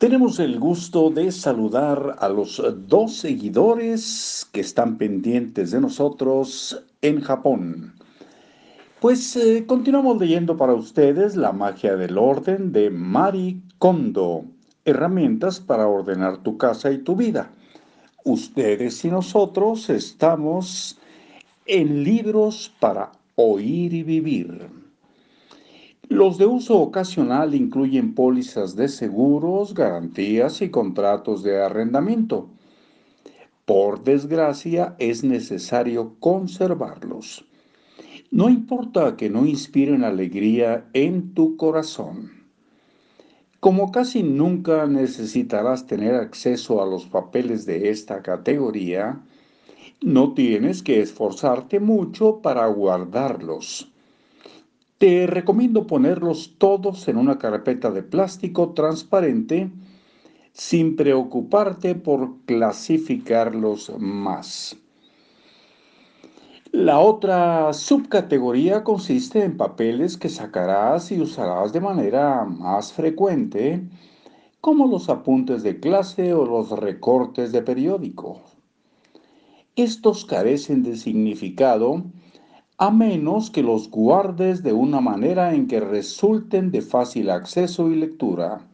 Tenemos el gusto de saludar a los dos seguidores que están pendientes de nosotros en Japón. Pues eh, continuamos leyendo para ustedes La magia del orden de Mari Kondo, herramientas para ordenar tu casa y tu vida. Ustedes y nosotros estamos en libros para oír y vivir. Los de uso ocasional incluyen pólizas de seguros, garantías y contratos de arrendamiento. Por desgracia, es necesario conservarlos. No importa que no inspiren alegría en tu corazón. Como casi nunca necesitarás tener acceso a los papeles de esta categoría, no tienes que esforzarte mucho para guardarlos. Te recomiendo ponerlos todos en una carpeta de plástico transparente sin preocuparte por clasificarlos más. La otra subcategoría consiste en papeles que sacarás y usarás de manera más frecuente, como los apuntes de clase o los recortes de periódico. Estos carecen de significado a menos que los guardes de una manera en que resulten de fácil acceso y lectura,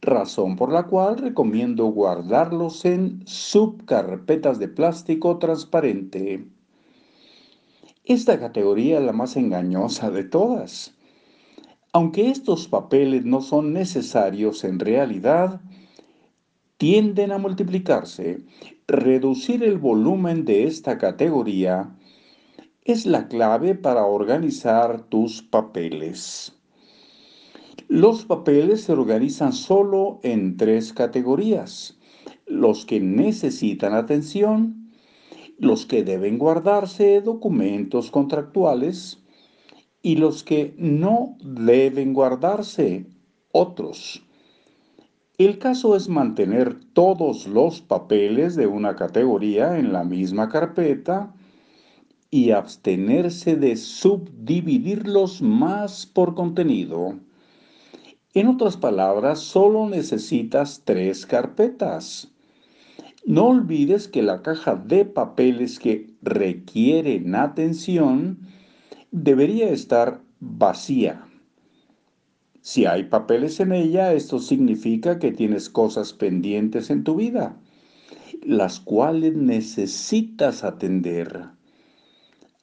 razón por la cual recomiendo guardarlos en subcarpetas de plástico transparente. Esta categoría es la más engañosa de todas. Aunque estos papeles no son necesarios en realidad, tienden a multiplicarse. Reducir el volumen de esta categoría es la clave para organizar tus papeles. Los papeles se organizan solo en tres categorías. Los que necesitan atención, los que deben guardarse documentos contractuales y los que no deben guardarse otros. El caso es mantener todos los papeles de una categoría en la misma carpeta y abstenerse de subdividirlos más por contenido. En otras palabras, solo necesitas tres carpetas. No olvides que la caja de papeles que requieren atención debería estar vacía. Si hay papeles en ella, esto significa que tienes cosas pendientes en tu vida, las cuales necesitas atender.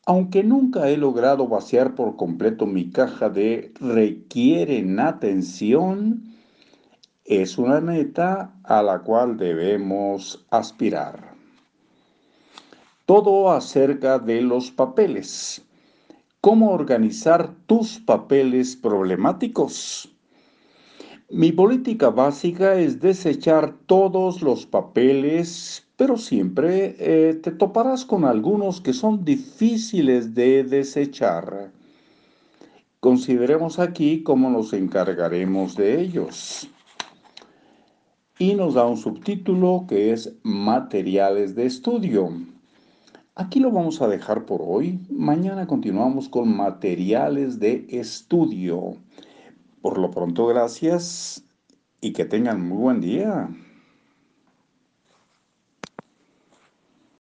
Aunque nunca he logrado vaciar por completo mi caja de requieren atención, es una meta a la cual debemos aspirar. Todo acerca de los papeles. ¿Cómo organizar tus papeles problemáticos? Mi política básica es desechar todos los papeles pero siempre eh, te toparás con algunos que son difíciles de desechar. Consideremos aquí cómo nos encargaremos de ellos. Y nos da un subtítulo que es Materiales de estudio. Aquí lo vamos a dejar por hoy. Mañana continuamos con materiales de estudio. Por lo pronto, gracias y que tengan muy buen día.